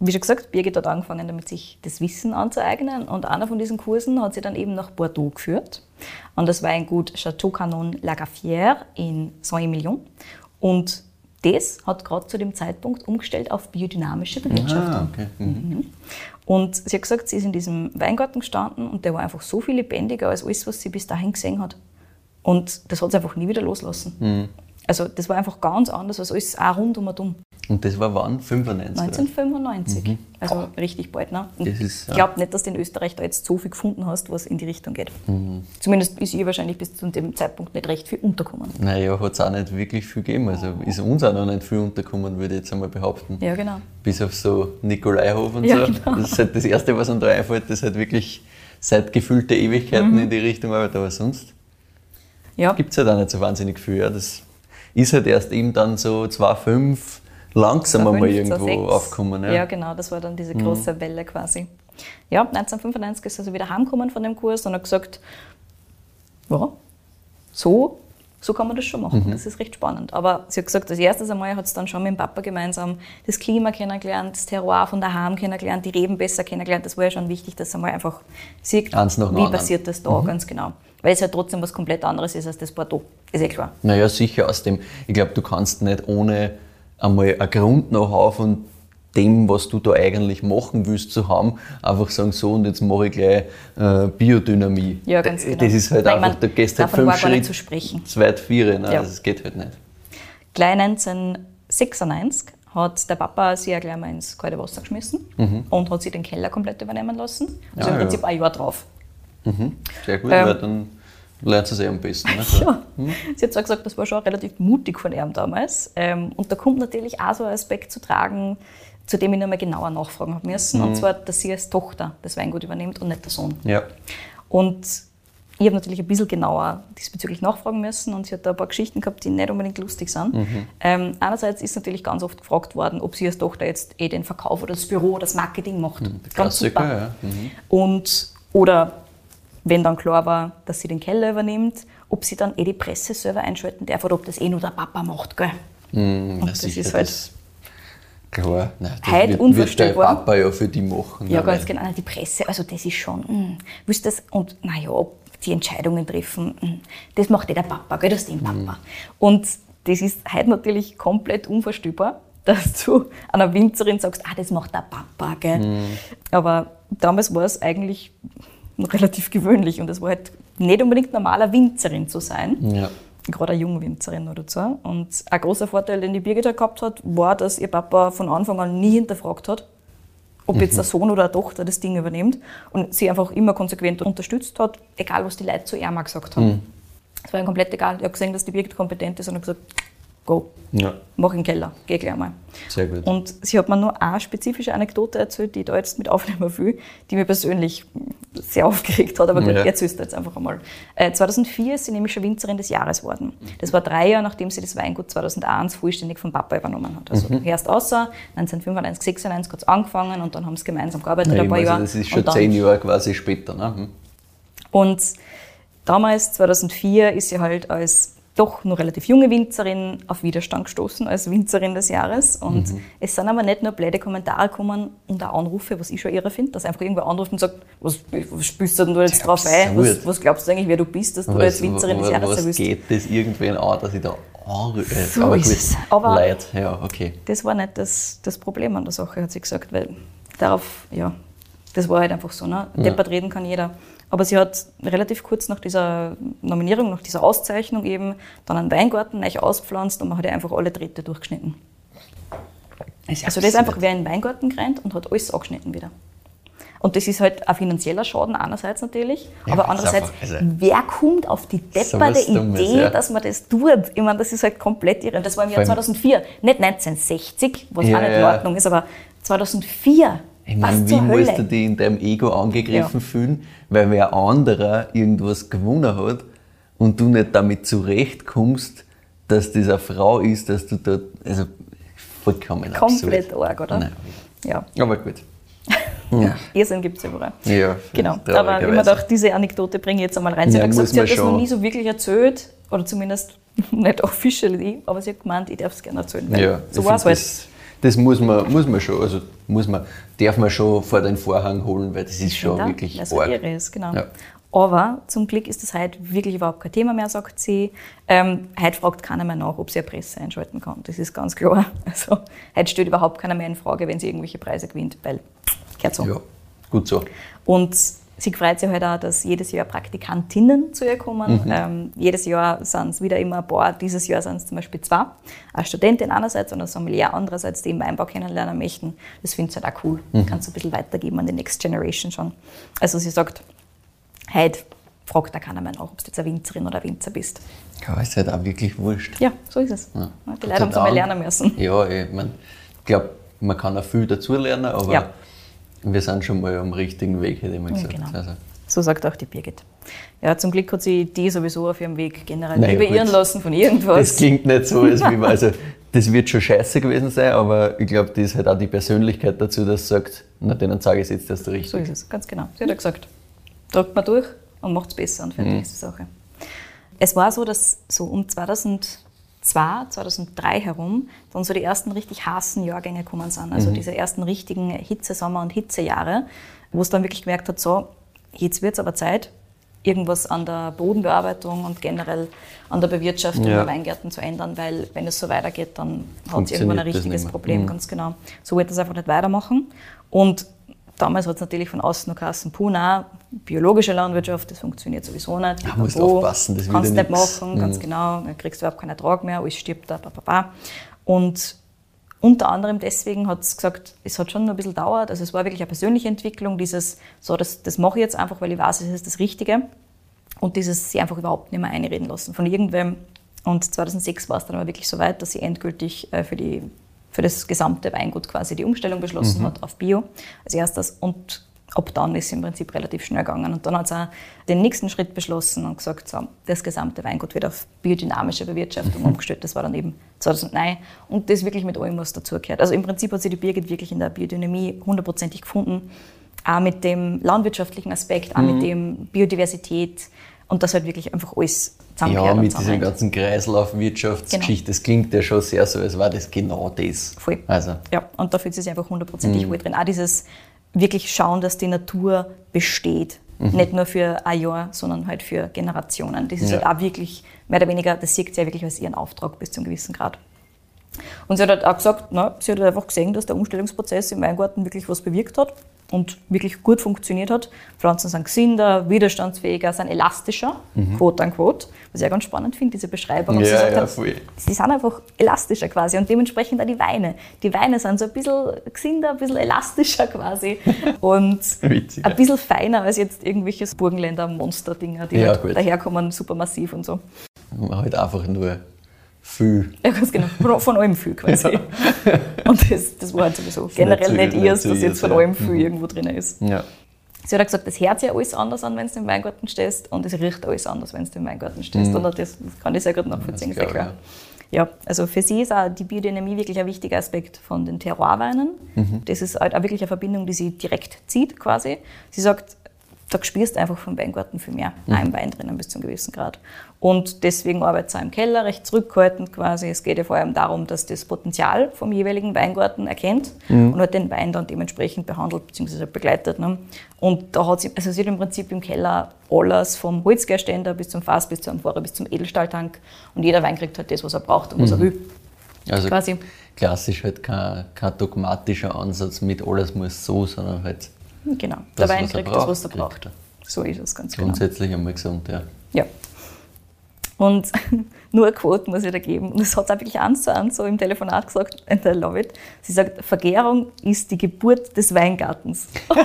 Wie schon gesagt, Birgit hat angefangen, damit sich das Wissen anzueignen und einer von diesen Kursen hat sie dann eben nach Bordeaux geführt. Und das war ein Gut Chateau Canon Lagafière in Saint-Emilion. Und das hat gerade zu dem Zeitpunkt umgestellt auf biodynamische Bewirtschaftung. Ah, okay. Mhm. Und sie hat gesagt, sie ist in diesem Weingarten gestanden und der war einfach so viel lebendiger als alles, was sie bis dahin gesehen hat. Und das hat sie einfach nie wieder loslassen. Mhm. Also das war einfach ganz anders als alles auch rund um und um. Und das war wann? 95? oder? 1995. Also richtig bald. Ne? Mhm. Ist, ich ja. glaube nicht, dass du in Österreich da jetzt so viel gefunden hast, was in die Richtung geht. Mhm. Zumindest ist ihr wahrscheinlich bis zu dem Zeitpunkt nicht recht viel unterkommen. Naja, hat es auch nicht wirklich viel gegeben. Also ist uns auch noch nicht viel untergekommen, würde ich jetzt einmal behaupten. Ja, genau. Bis auf so Nikolaihof und Ja, so. genau. Das ist halt das Erste, was einem da einfällt, das halt wirklich seit gefühlte Ewigkeiten Mhm. in die Richtung arbeitet. Aber sonst Ja, gibt es halt auch nicht so wahnsinnig viel. Ja. Das ist halt erst eben dann so 2,5 langsam einmal 2005, irgendwo 2006. aufgekommen. Ja. Mhm. Ja. genau, das war dann diese große Welle quasi. Ja, 1995 ist er also wieder heimgekommen von dem Kurs und hat gesagt, ja, so, so kann man das schon Mhm. machen. Das ist recht spannend. Aber sie hat gesagt, als erstes einmal hat sie dann schon mit dem Papa gemeinsam das Klima kennengelernt, das Terroir von daheim kennengelernt, die Reben besser kennengelernt. Das war ja schon wichtig, dass sie einmal einfach sieht, wie anderen. passiert das da, ganz genau. Weil es halt trotzdem was komplett anderes ist als das Bordeaux. Ist eh klar. Naja, sicher aus dem, ich glaube, du kannst nicht ohne einmal ein Grund-Know-how von dem, was du da eigentlich machen willst, zu haben, einfach sagen, so und jetzt mache ich gleich äh, Biodynamie. Ja, ganz D- genau. Das ist halt Nein, einfach, da gehst halt fünf war gar nicht Schritte zu sprechen. zu weit vier, nein, Ja. das geht halt nicht. Gleich 1996 hat der Papa sie ja gleich mal ins kalte Wasser geschmissen und hat sie den Keller komplett übernehmen lassen. Also Ah, im ja. Prinzip ein Jahr drauf. Mhm. Sehr gut, Ähm. weil dann lernst du es eh am besten. Ne? [laughs] Ja. Sie hat zwar gesagt, das war schon relativ mutig von ihm damals. Ähm, und da kommt natürlich auch so ein Aspekt zu tragen, zu dem ich nochmal genauer nachfragen habe müssen. Und zwar, dass sie als Tochter das Weingut übernimmt und nicht der Sohn. Ja. Und ich habe natürlich ein bisschen genauer diesbezüglich nachfragen müssen und sie hat da ein paar Geschichten gehabt, die nicht unbedingt lustig sind. Mhm. Ähm, einerseits ist natürlich ganz oft gefragt worden, ob sie als Tochter jetzt eh den Verkauf oder das Büro oder das Marketing macht. Ganz Mhm. Klassiker, super. ja. Mhm. Und, oder wenn dann klar war, dass sie den Keller übernimmt, ob sie dann eh die Presse selber einschalten darf oder ob das eh nur der Papa macht. Gell? Mhm, Und das sicher, ist halt das, klar, nein, das heute wird, wird unvorstellbar. dein Papa ja für die machen. Ja, ganz genau. Die Presse, also das ist schon, mm, willst das, und naja, die Entscheidungen treffen, mm, das macht eh der Papa, gell, das ist den Papa. Und das ist heute natürlich komplett unvorstellbar, [laughs] dass du einer Winzerin sagst, ah, das macht der Papa, gell. Aber damals war es eigentlich relativ gewöhnlich und es war halt nicht unbedingt normaler Winzerin zu sein Ja. gerade eine Jungwinzerin oder so. Und ein großer Vorteil, den die Birgit halt gehabt hat, war, dass ihr Papa von Anfang an nie hinterfragt hat, ob jetzt der Sohn oder eine Tochter das Ding übernimmt. Und sie einfach immer konsequent unterstützt hat, egal was die Leute zu ihr mal gesagt haben. Es war ihm komplett egal. Ich habe gesehen, dass die Birgit kompetent ist und habe gesagt, go, ja, mach den Keller, geh gleich mal. sehr gut. Und sie hat mir nur eine spezifische Anekdote erzählt, die ich da jetzt mit aufnehmen will, die mir persönlich sehr aufgeregt hat, aber gut, Ja. ich erzähl's dir jetzt einfach einmal. Äh, 2004 ist sie nämlich schon Winzerin des Jahres geworden. Das war drei Jahre, nachdem sie das Weingut 2001 vollständig vom Papa übernommen hat. Also erst außer 1995, 96 hat es angefangen und dann haben sie gemeinsam gearbeitet Ja, ein paar Jahre. das ist schon zehn Jahre quasi später. Ne? Hm. und damals, 2004, ist sie halt als doch noch relativ junge Winzerin auf Widerstand gestoßen als Winzerin des Jahres. Und Mhm. es sind aber nicht nur blöde Kommentare gekommen und auch Anrufe, was ich schon irre finde, dass einfach irgendwer anruft und sagt, was, was spürst du denn du jetzt Ja, drauf ein? Was, was glaubst du eigentlich, wer du bist, dass du da jetzt Winzerin des Jahres was willst? geht das irgendwen an, dass ich da anrufe? So aber ist es. Aber- Leid, ja, okay. Das war nicht das, das Problem an der Sache, hat sie gesagt, weil darauf, ja, das war halt einfach so, ne? Deppert reden kann jeder. Aber sie hat relativ kurz nach dieser Nominierung, nach dieser Auszeichnung eben, dann einen Weingarten neu ausgepflanzt und man hat ja einfach alle Drähte durchgeschnitten. Also das ist einfach wer in den Weingarten gerannt und hat alles angeschnitten wieder. Und das ist halt ein finanzieller Schaden einerseits natürlich, Ja, aber ist andererseits, also- wer kommt auf die depperte Dummes, Idee, ja. dass man das tut? Ich meine, das ist halt komplett irre. Das war im Jahr Vor allem- 2004, nicht 1960, was Ja, auch nicht in. Ordnung ist, aber 2004. Ich meine, wie musst du dich in deinem Ego angegriffen Ja. fühlen, weil wer anderer irgendwas gewonnen hat und du nicht damit zurechtkommst, dass das eine Frau ist, dass du da, also vollkommen Komplett absurd. arg, oder? Nein. Ja, Aber gut. [laughs] Ja. Irrsinn gibt es überall. Ja, Genau, aber ich mir gedacht, diese Anekdote bringe ich jetzt einmal rein. Sie Ja, hat gesagt, sie hat das noch nie so wirklich erzählt, oder zumindest [laughs] nicht officially, aber sie hat gemeint, ich darf es gerne erzählen. Ja, so war es halt. Das, muss man, muss man schon, also muss man, darf man schon vor den Vorhang holen, weil das ist schon Ja, wirklich weil es so arg. irre ist, genau. Ja. Aber zum Glück ist das heute wirklich überhaupt kein Thema mehr, sagt sie. Ähm, heute fragt keiner mehr nach, ob sie eine Presse einschalten kann. Das ist ganz klar. [laughs] Also, heute stellt überhaupt keiner mehr in Frage, wenn sie irgendwelche Preise gewinnt, weil gehört so. Ja, gut so. Und sie freut sich halt auch, dass jedes Jahr Praktikantinnen zu ihr kommen. Mhm. Ähm, jedes Jahr sind es wieder immer ein paar. Dieses Jahr sind es zum Beispiel zwei. Eine Studentin einerseits und ein Sommelier andererseits, die im Weinbau kennenlernen möchten. Das finde ich halt auch cool. Mhm. Kannst du ein bisschen weitergeben an die Next Generation schon. Also sie sagt, heute fragt da keiner mehr nach, ob du jetzt eine Winzerin oder ein Winzer bist. Ja, ist halt auch wirklich wurscht. Ja, so ist es. Ja. Die Leute haben es einmal lernen müssen. Ja, ich, mein, ich glaube, man kann auch viel dazulernen, aber Ja. Wir sind schon mal am richtigen Weg, hätte ich mal Ja, gesagt. genau. Also, So sagt auch die Birgit. Ja, zum Glück hat sie die sowieso auf ihrem Weg generell Naja, beirren gut. lassen von irgendwas. das klingt nicht so, als wie [laughs] man, also das wird schon scheiße gewesen sein, aber ich glaube, das ist halt auch die Persönlichkeit dazu, dass sie sagt, na, denen sage ich jetzt, dass du richtig So ist es, ganz genau. Sie hat ja gesagt, drückt mal durch und macht es besser und fertig Mhm. ist die Sache. Es war so, dass so um 2002, 2003 herum dann so die ersten richtig heißen Jahrgänge gekommen sind. Also Mhm. diese ersten richtigen Hitzesommer- und Hitzejahre, wo es dann wirklich gemerkt hat, so, jetzt wird es aber Zeit, irgendwas an der Bodenbearbeitung und generell an der Bewirtschaftung Ja. der Weingärten zu ändern, weil wenn es so weitergeht, dann hat es irgendwann ein richtiges. Problem, Mhm. ganz genau. So wird das einfach nicht weitermachen. Und damals hat es natürlich von außen noch geheißen, Puna, biologische Landwirtschaft, das funktioniert sowieso nicht. Ja, musst Pipapo, aufpassen, das kannst nicht nix. machen, ganz Mhm. genau. Dann kriegst du überhaupt keinen Ertrag mehr, alles stirbt da, ba, ba, ba. Und unter anderem deswegen hat es gesagt, es hat schon noch ein bisschen gedauert. Also es war wirklich eine persönliche Entwicklung, dieses, so, das, das mache ich jetzt einfach, weil ich weiß, es ist das Richtige. Und dieses sie einfach überhaupt nicht mehr einreden lassen von irgendwem. Und 2006 war es dann aber wirklich so weit, dass sie endgültig äh, für, die, für das gesamte Weingut quasi die Umstellung beschlossen hat auf Bio als erstes. Und ab dann ist es im Prinzip relativ schnell gegangen. Und dann hat sie auch den nächsten Schritt beschlossen und gesagt, so, das gesamte Weingut wird auf biodynamische Bewirtschaftung umgestellt. Das war dann eben 2009. Und das wirklich mit allem, was dazugehört. Also im Prinzip hat sie die Birgit wirklich in der Biodynamie hundertprozentig gefunden. Auch mit dem landwirtschaftlichen Aspekt, auch Mhm. mit dem Biodiversität und das halt wirklich einfach alles zusammengehört Ja, mit dieser ganzen Kreislaufwirtschaftsgeschichte, das klingt ja schon sehr so, als war das genau das. Voll. Also, Ja, und da fühlt sie sich einfach Mhm. hundertprozentig wohl drin. Auch dieses wirklich schauen, dass die Natur besteht. Mhm. Nicht nur für ein Jahr, sondern halt für Generationen. Das ist Ja. halt auch wirklich, mehr oder weniger, das sieht sie ja wirklich als ihren Auftrag bis zu einem gewissen Grad. Und sie hat halt auch gesagt, na, sie hat halt einfach gesehen, dass der Umstellungsprozess im Weingarten wirklich was bewirkt hat und wirklich gut funktioniert hat. Pflanzen sind gesünder, widerstandsfähiger, sind elastischer, quote unquote. Was ich auch ganz spannend finde, diese Beschreibung. und sie Mhm. ja, ja, voll. Sie sind einfach elastischer quasi und dementsprechend auch die Weine. Die Weine sind so ein bisschen gesünder, ein bisschen elastischer quasi [laughs] und Witzig, ja. ein bisschen feiner als jetzt irgendwelche Burgenländer Monster-Dinger, die Ja, halt daherkommen, super massiv und so. halt einfach nur viel. Ja, ganz genau. Von, allem viel quasi. [laughs] Und das, das war halt sowieso generell nicht nicht dass jetzt von ja. allem viel irgendwo drin ist. Ja. Sie hat auch gesagt, das hört sich alles anders an, wenn du im Weingarten stehst und es riecht alles anders, wenn du im Weingarten stehst. Und das, das kann ich sehr gut nachvollziehen, Mhm. Das sehr klar. Ja, also für sie ist auch die Biodynamie wirklich ein wichtiger Aspekt von den Terroirweinen. Mhm. Das ist halt auch wirklich eine Verbindung, die sie direkt zieht quasi. Sie sagt, da spürst einfach vom Weingarten viel mehr, mhm. im Wein drinnen bis zu einem gewissen Grad. Und deswegen arbeitet es auch im Keller, recht zurückhaltend quasi. Es geht ja vor allem darum, dass das Potenzial vom jeweiligen Weingarten erkennt mhm. und halt den Wein dann dementsprechend behandelt bzw. begleitet. Ne? Und da hat sie, also sie hat im Prinzip im Keller alles vom Holzgärständer bis zum Fass, bis zum Amphora, bis zum Edelstahltank und jeder Wein kriegt halt das, was er braucht und was mhm. er will. Also quasi. klassisch halt kein, kein dogmatischer Ansatz mit alles muss so, sondern halt Genau, der Wein kriegt braucht, das, was er braucht. So ist es ganz genau. Grundsätzlich einmal gesund, ja. Ja. Und [laughs] nur eine Quote muss ich da geben. Und das hat sie auch wirklich eins zu eins so im Telefonat gesagt, and I love it. Sie sagt, Vergärung ist die Geburt des Weingartens. [laughs] Und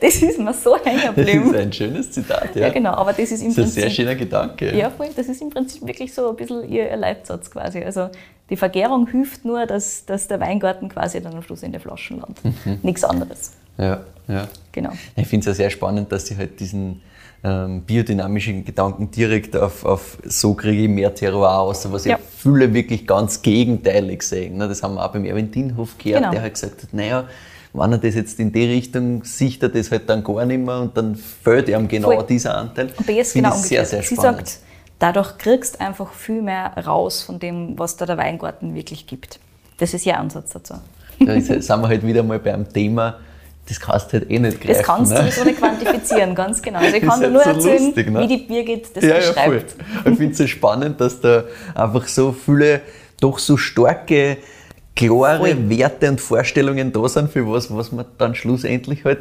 das ist mir so hängen geblieben. Das ist ein schönes Zitat, ja. Ja, genau, aber das ist im das ist Prinzip... ein sehr schöner Gedanke. Ja, voll. Das ist im Prinzip wirklich so ein bisschen ihr Leitsatz quasi. Also die Vergärung hilft nur, dass, dass der Weingarten quasi dann am Schluss in der Flaschen landet. Mhm. Nichts anderes. Ja, ja. Genau. Ich finde es ja sehr spannend, dass sie halt diesen ähm, biodynamischen Gedanken direkt auf, auf so kriege ich mehr Terroir aus, was ja. viele wirklich ganz gegenteilig sehen. Ne? Das haben wir auch beim Erwin Dinhof gehört, genau. der halt gesagt hat, naja, wenn er das jetzt in die Richtung sieht, er das halt dann gar nicht mehr und dann fehlt ihm genau Voll. dieser Anteil. Und bei ist genau sehr, sehr spannend. Sie sagt, dadurch kriegst du einfach viel mehr raus von dem, was da der Weingarten wirklich gibt. Das ist ihr Ansatz dazu. Da sind wir halt wieder mal beim Thema, das kannst du halt eh nicht greifen. Das kannst ne? du sowieso nicht quantifizieren, ganz genau. Also ich [laughs] kann dir nur so erzählen, lustig, ne? wie die Birgit das ja, beschreibt. Ja, voll. Ich finde es so spannend, dass da einfach so viele, doch so starke, klare voll. Werte und Vorstellungen da sind, für was, was man dann schlussendlich halt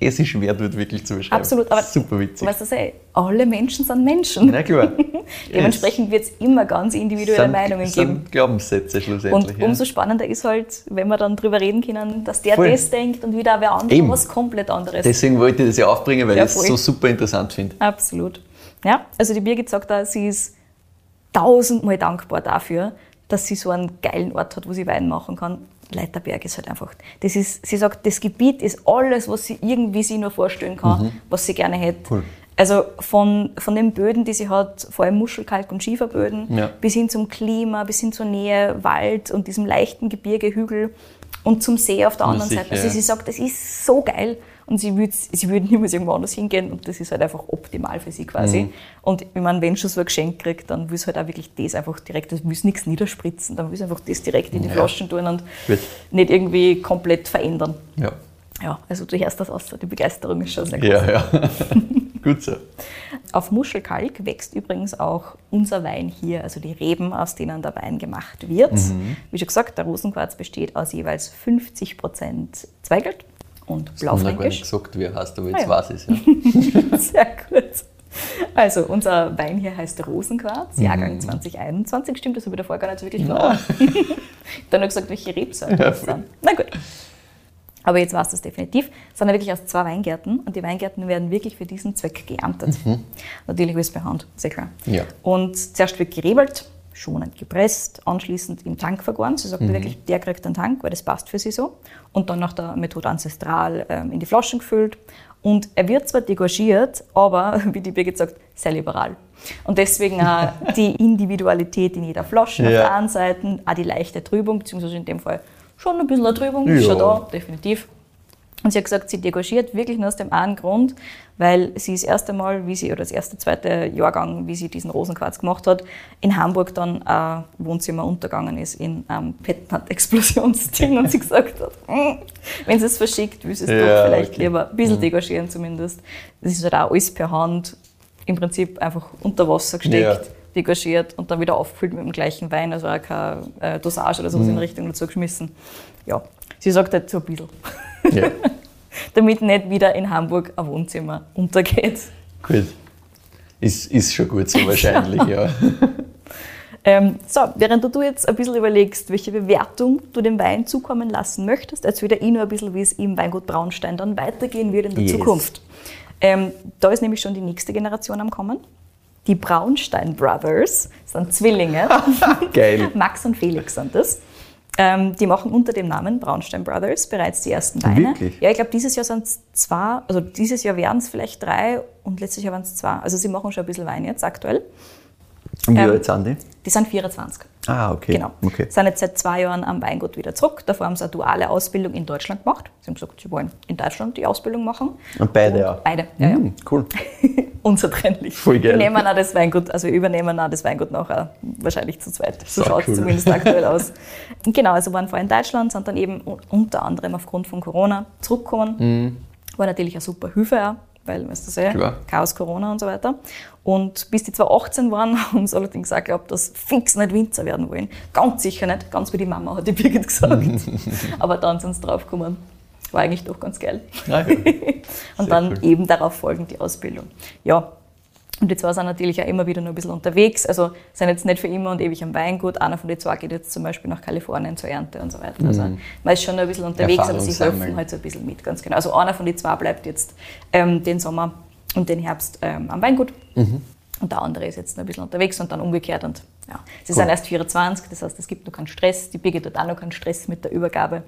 es ist schwer dort wirklich zu beschreiben. Absolut, aber super witzig. Weißt du, ey, alle Menschen sind Menschen. Na klar. [laughs] Dementsprechend wird es immer ganz individuelle sind, Meinungen sind geben. Glaubenssätze schlussendlich. Und umso spannender ist halt, wenn wir dann darüber reden können, dass der voll. das denkt und wieder wer andere was komplett anderes. Deswegen wollte ich das ja aufbringen, weil ja, ich es so super interessant finde. Absolut. Ja, also die Birgit sagt da, sie ist tausendmal dankbar dafür, dass sie so einen geilen Ort hat, wo sie Wein machen kann. Leiterberg ist halt einfach. Das ist, sie sagt, das Gebiet ist alles, was sie irgendwie sich nur vorstellen kann, mhm. was sie gerne hätte. Cool. Also von, von den Böden, die sie hat, vor allem Muschelkalk- und Schieferböden, ja. bis hin zum Klima, bis hin zur Nähe Wald und diesem leichten Gebirge, Hügel und zum See auf der anderen Seite. Also sie sagt, das ist so geil und sie würde sie würd [laughs] niemals irgendwo anders hingehen und das ist halt einfach optimal für sie quasi. Mhm. Und ich meine, wenn schon so ein Geschenk kriegt, dann will sie halt auch wirklich das einfach direkt, das will nichts niederspritzen, dann will sie einfach das direkt in die ja. Flaschen tun und Gut. nicht irgendwie komplett verändern. Ja. Ja, also du hörst das aus, die Begeisterung ist schon sehr groß. Ja, ja. [laughs] Gut so. Auf Muschelkalk wächst übrigens auch unser Wein hier, also die Reben, aus denen der Wein gemacht wird. Mhm. Wie schon gesagt, der Rosenquarz besteht aus jeweils 50% Zweigelt und Blaufränkisch. Ich habe nicht gesagt, wie er heißt, aber jetzt ah, ja. weiß ich es. Ja. [laughs] Sehr gut. Also, unser Wein hier heißt Rosenquarz, mhm. Jahrgang 2021. Stimmt, das habe ich davor gar nicht wirklich klar. [laughs] Dann habe ich gesagt, welche Rebsorten ja, das sind. Na gut. Aber jetzt war es das definitiv. Es sind ja wirklich aus zwei Weingärten und die Weingärten werden wirklich für diesen Zweck geerntet. Mhm. Natürlich ist es per Hand, sehr klar. Ja. Und zuerst wird gerebelt, schonend gepresst, anschließend im Tank vergoren. Sie sagt mhm. wirklich, der kriegt einen Tank, weil das passt für sie so. Und dann nach der Methode ancestral ähm, in die Flaschen gefüllt. Und er wird zwar degorgiert, aber, [laughs] wie die Birgit sagt, sehr liberal. Und deswegen auch [laughs] die Individualität in jeder Flasche ja. auf der einen Seite, auch die leichte Trübung, beziehungsweise in dem Fall schon ein bisschen eine Trübung, ja. ist schon da, definitiv. Und sie hat gesagt, sie degorgiert wirklich nur aus dem einen Grund, weil sie das erste Mal, wie sie, oder das erste, zweite Jahrgang, wie sie diesen Rosenquarz gemacht hat, in Hamburg dann ein Wohnzimmer untergegangen ist in einem Petnat-Explosionsding und sie [laughs] gesagt hat, hm, wenn sie es verschickt, will sie es ja, doch vielleicht okay. lieber ein bisschen mhm. degorgieren zumindest. Das ist halt auch alles per Hand, im Prinzip einfach unter Wasser gesteckt. Ja degorgiert und dann wieder aufgefüllt mit dem gleichen Wein, also auch keine äh, Dosage oder sowas mhm. in Richtung dazu geschmissen. Ja, sie sagt halt so ein bisschen. Ja. [laughs] Damit nicht wieder in Hamburg ein Wohnzimmer untergeht. Gut. Ist, ist schon gut so [laughs] wahrscheinlich, ja. [laughs] Ähm, so, während du jetzt ein bisschen überlegst, welche Bewertung du dem Wein zukommen lassen möchtest, erzähle ich nur ein bisschen, wie es im Weingut Braunstein dann weitergehen wird in der yes. Zukunft. Ähm, da ist nämlich schon die nächste Generation am Kommen. Die Braunstein Brothers sind Zwillinge. Geil. Max und Felix sind das. Ähm, die machen unter dem Namen Braunstein Brothers bereits die ersten Weine. Wirklich? Ja, ich glaube, dieses Jahr sind es zwei, also dieses Jahr wären es vielleicht drei und letztes Jahr waren es zwei. Also sie machen schon ein bisschen Wein jetzt aktuell. Und wie Ähm, alt sind die? Die sind 24. Ah, okay. Genau. okay. Sind jetzt seit zwei Jahren am Weingut wieder zurück. Davor haben sie eine duale Ausbildung in Deutschland gemacht. Sie haben gesagt, sie wollen in Deutschland die Ausbildung machen. Und beide auch? Beide, ja. Hm, cool. [laughs] Unzertrennlich. Voll geil. Wir nehmen auch das Weingut, also übernehmen auch das Weingut nachher wahrscheinlich zu zweit. So Sau schaut es cool. zumindest aktuell [laughs] aus. Und genau, also waren vorher in Deutschland, sind dann eben unter anderem aufgrund von Corona zurückgekommen. War natürlich eine super Hilfe auch, weil, weißt du sehr. Klar. Chaos, Corona und so weiter. Und bis die 2018 waren, [laughs] haben sie allerdings auch geglaubt, dass fix nicht Winzer werden wollen. Ganz sicher nicht, ganz wie die Mama, hat die Birgit gesagt. [laughs] Aber dann sind sie draufgekommen. War eigentlich doch ganz geil. Ah, ja. [laughs] Und Sehr dann cool. eben darauf folgend die Ausbildung. Ja, und die zwei sind natürlich auch immer wieder noch ein bisschen unterwegs. Also sind jetzt nicht für immer und ewig am Weingut. Einer von den zwei geht jetzt zum Beispiel nach Kalifornien zur Ernte und so weiter. Also man ist schon noch ein bisschen unterwegs, aber sie Mhm. Helfen halt so ein bisschen mit, ganz genau. Also einer von den zwei bleibt jetzt ähm, den Sommer und den Herbst ähm, am Weingut. Mhm. Und der andere ist jetzt noch ein bisschen unterwegs und dann umgekehrt. Und ja, sie sind erst 24, das heißt, es gibt noch keinen Stress. Die Birgit hat auch noch keinen Stress mit der Übergabe.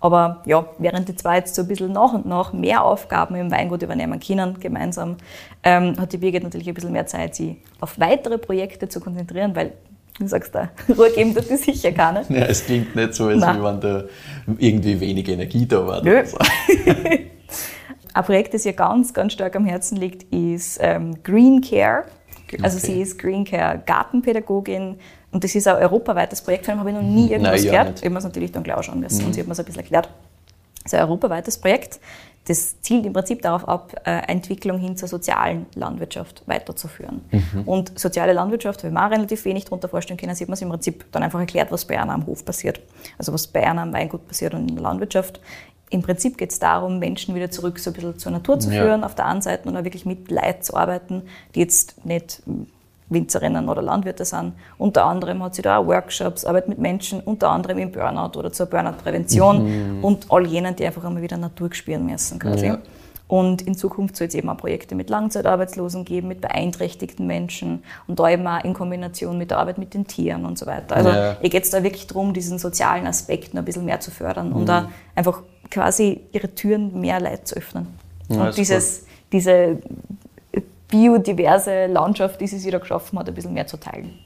Aber ja, während die zwei jetzt so ein bisschen nach und nach mehr Aufgaben im Weingut übernehmen können, gemeinsam, ähm, hat die Birgit natürlich ein bisschen mehr Zeit, sich auf weitere Projekte zu konzentrieren, weil du sagst da, [laughs] Ruhe geben tut die sicher keine. Ja, es klingt nicht so, als wenn da irgendwie wenig Energie da war. Nö. oder so. [laughs] Ein Projekt, das ihr ganz, ganz stark am Herzen liegt, ist ähm, Green Care. Also Okay. sie ist Green Care Gartenpädagogin und das ist ein europaweites Projekt, von dem habe ich noch nie irgendwas Nein, ja gehört. nicht. Ich habe mir es natürlich dann gleich anschauen müssen und sie hat mir es ein bisschen erklärt. Es ist ein europaweites Projekt, das zielt im Prinzip darauf ab, äh, Entwicklung hin zur sozialen Landwirtschaft weiterzuführen. Und soziale Landwirtschaft, wenn man auch relativ wenig darunter vorstellen können, sieht man es im Prinzip dann einfach erklärt, was bei einer am Hof passiert. Also was bei einer am Weingut passiert und in der Landwirtschaft. Im Prinzip geht es darum, Menschen wieder zurück so ein bisschen zur Natur zu Ja. führen, auf der einen Seite und auch wirklich mit Leid zu arbeiten, die jetzt nicht Winzerinnen oder Landwirte sind. Unter anderem hat sie da auch Workshops, arbeitet mit Menschen, unter anderem im Burnout oder zur Burnout-Prävention und all jenen, die einfach einmal wieder Natur spüren müssen quasi. Ja. Und in Zukunft soll es eben auch Projekte mit Langzeitarbeitslosen geben, mit beeinträchtigten Menschen und da eben auch in Kombination mit der Arbeit mit den Tieren und so weiter. Also Ja. ihr geht es da wirklich darum, diesen sozialen Aspekt noch ein bisschen mehr zu fördern Mhm. und da einfach quasi ihre Türen mehr Leid zu öffnen. Ja, und dieses, diese biodiverse Landschaft, die sie sich da geschaffen hat, ein bisschen mehr zu teilen.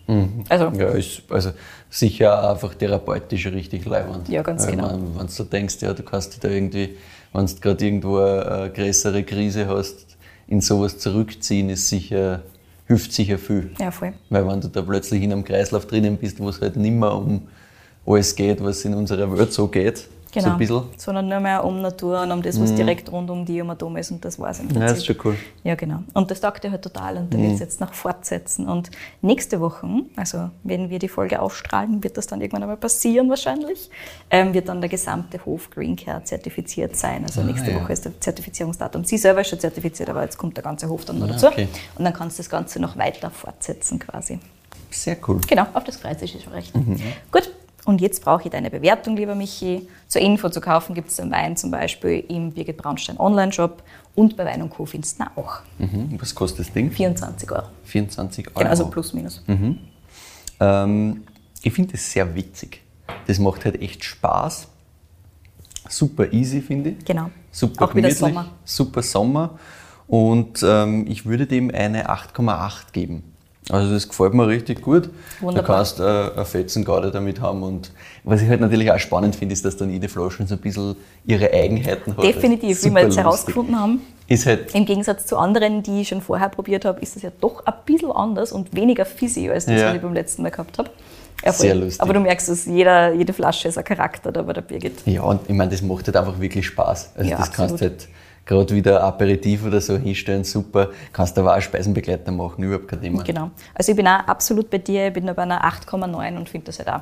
Also Ja, ist also sicher einfach therapeutisch richtig leibend. Ja, ganz genau. man- Wenn du denkst, ja, du kannst dich da irgendwie, wenn du gerade irgendwo eine größere Krise hast, in sowas zurückziehen, ist sicher, hilft sicher viel. ja, voll. Weil wenn du da plötzlich in einem Kreislauf drinnen bist, wo es halt nicht mehr um alles geht, was in unserer Welt so geht, so Genau. ein bisschen. Sondern nur mehr um Natur und um das, was direkt rund um die um Atom ist und das war es im Ja, Prinzip. das ist schon cool. Ja, genau. Und das taugt ihr halt total und da wird es jetzt noch fortsetzen. Und nächste Woche, also wenn wir die Folge ausstrahlen, wird das dann irgendwann einmal passieren wahrscheinlich, ähm, wird dann der gesamte Hof Green Care zertifiziert sein. Also nächste ja. Woche ist der Zertifizierungsdatum. Sie selber ist schon zertifiziert, aber jetzt kommt der ganze Hof dann noch Ah, dazu. okay. Und dann kannst du das Ganze noch weiter fortsetzen quasi. Sehr cool. Genau, auf das freut sich schon recht. Mhm. Gut, und jetzt brauche ich deine Bewertung, lieber Michi. Zur Info zu kaufen gibt es den Wein zum Beispiel im Birgit Braunstein Online-Shop und bei Wein und Co. findest du auch. Mhm. Was kostet das Ding? 24 Euro. 24 Euro. Genau, also plus minus. Ähm, ich finde das sehr witzig. Das macht halt echt Spaß. Super easy, finde ich. Genau. Super Auch wieder Sommer. Super Sommer. Und ähm, ich würde dem eine 8,8 geben. Also das gefällt mir richtig gut. Wunderbar. Du kannst äh, eine Fetzengarde damit haben. Und was ich halt natürlich auch spannend finde, ist, dass dann jede Flasche so ein bisschen ihre Eigenheiten hat. Definitiv, wie wir jetzt lustig. herausgefunden haben. Ist halt, Im Gegensatz zu anderen, die ich schon vorher probiert habe, ist das ja doch ein bisschen anders und weniger fizzy, als das, Ja. was ich beim letzten Mal gehabt habe. Sehr lustig. Aber du merkst, dass jeder, jede Flasche ist ein Charakter da bei der Birgit. ja, und ich meine, das macht halt einfach wirklich Spaß. Also Ja, das kannst absolut. du halt gerade wieder Aperitif oder so hinstellen, super. Kannst aber auch Speisenbegleiter machen, überhaupt kein Thema. Genau. Also ich bin auch absolut bei dir, ich bin da bei einer 8,9 und finde das halt auch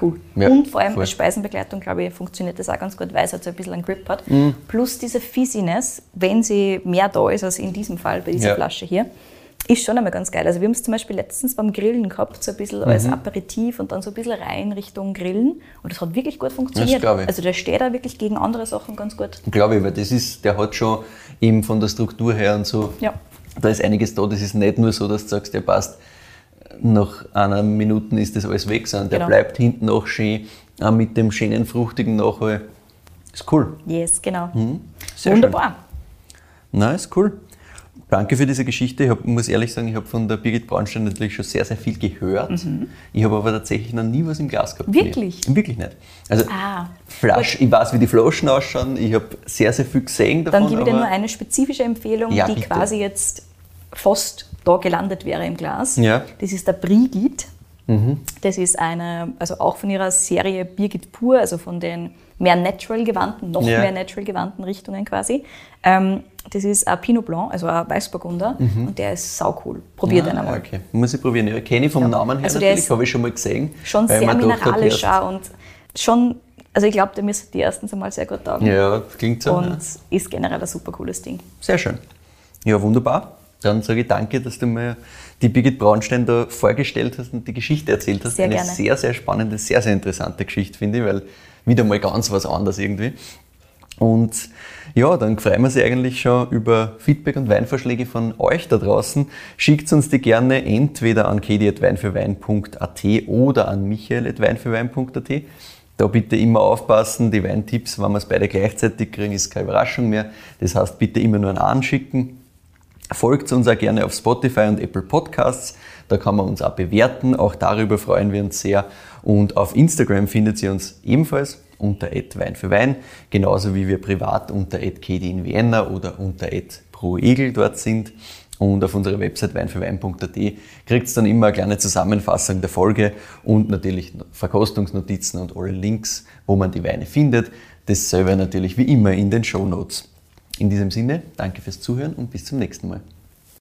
cool. Ja, und vor allem voll. als Speisenbegleitung, glaube ich, funktioniert das auch ganz gut, weil es halt so ein bisschen einen Grip hat. Mhm. Plus diese Fizziness, wenn sie mehr da ist als in diesem Fall bei dieser Ja. Flasche hier, ist schon einmal ganz geil. Also wir haben es zum Beispiel letztens beim Grillen gehabt, so ein bisschen als Mhm. Aperitif und dann so ein bisschen rein Richtung Grillen. Und das hat wirklich gut funktioniert. glaube ich. Also der steht da wirklich gegen andere Sachen ganz gut. Glaube ich, weil das ist, der hat schon eben von der Struktur her und so, Ja. da ist einiges da. Das ist nicht nur so, dass du sagst, der passt, nach einer Minute ist das alles weg, sondern der Genau. bleibt hinten noch schön, auch mit dem schönen, fruchtigen Nachhall. Ist cool. Yes, genau. Mhm. Sehr Wunderbar. Nein, ist cool. Danke für diese Geschichte. Ich hab, muss ehrlich sagen, ich habe von der Birgit Braunstein natürlich schon sehr, sehr viel gehört. Ich habe aber tatsächlich noch nie was im Glas gehabt. ihr. Mhm. Wirklich? Wirklich nicht. Also Ah. Flasch, ich weiß, wie die Flaschen ausschauen. Ich habe sehr, sehr viel gesehen davon. Dann gebe ich dir nur eine spezifische Empfehlung, Ja, die bitte. quasi jetzt fast da gelandet wäre im Glas. Ja. Mhm. Das ist der Brigitte. Das ist eine, also auch von ihrer Serie Birgit Pur, also von den mehr natural gewandten, noch Ja. mehr natural gewandten Richtungen quasi. Ähm, das ist ein Pinot Blanc, also ein Weißburgunder und der ist saucool. Probiert den Ah, einmal. okay. Muss ich probieren. Ja, kenne ich vom Ja. Namen her Also natürlich, habe ich schon mal gesehen. Schon sehr mineralisch auch und schon, also ich glaube, der müsste die erstens einmal sehr gut taugen. Ja, klingt so. Und ja. ist generell ein super cooles Ding. Sehr schön. Ja, wunderbar. Dann sage ich danke, dass du mir die Birgit Braunstein da vorgestellt hast und die Geschichte erzählt hast. Sehr Eine gerne. sehr, sehr spannende, sehr, sehr interessante Geschichte, finde ich, weil wieder mal ganz was anderes irgendwie. Und ja, dann freuen wir uns eigentlich schon über Feedback und Weinvorschläge von euch da draußen. Schickt uns die gerne entweder an kedi.weinfürwein.at oder an michael.weinfürwein.at. Da bitte immer aufpassen, die Weintipps, wenn wir es beide gleichzeitig kriegen, ist keine Überraschung mehr. Das heißt, bitte immer nur einen anschicken. Folgt uns auch gerne auf Spotify und Apple Podcasts. Da kann man uns auch bewerten. Auch darüber freuen wir uns sehr. Und auf Instagram findet ihr uns ebenfalls unter Wein für Wein, genauso wie wir privat unter Kedi in Vienna oder unter proegel dort sind. Und auf unserer Website weinfürwein.at kriegt es dann immer eine kleine Zusammenfassung der Folge und natürlich Verkostungsnotizen und alle Links, wo man die Weine findet. Dasselbe natürlich wie immer in den Show Notes. In diesem Sinne, danke fürs Zuhören und bis zum nächsten Mal.